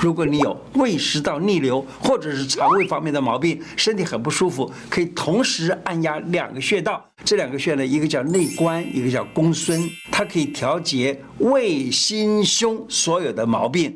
如果你有胃食道逆流或者是肠胃方面的毛病身体很不舒服可以同时按压两个穴道。这两个穴呢一个叫内关一个叫公孙它可以调节胃心胸所有的毛病。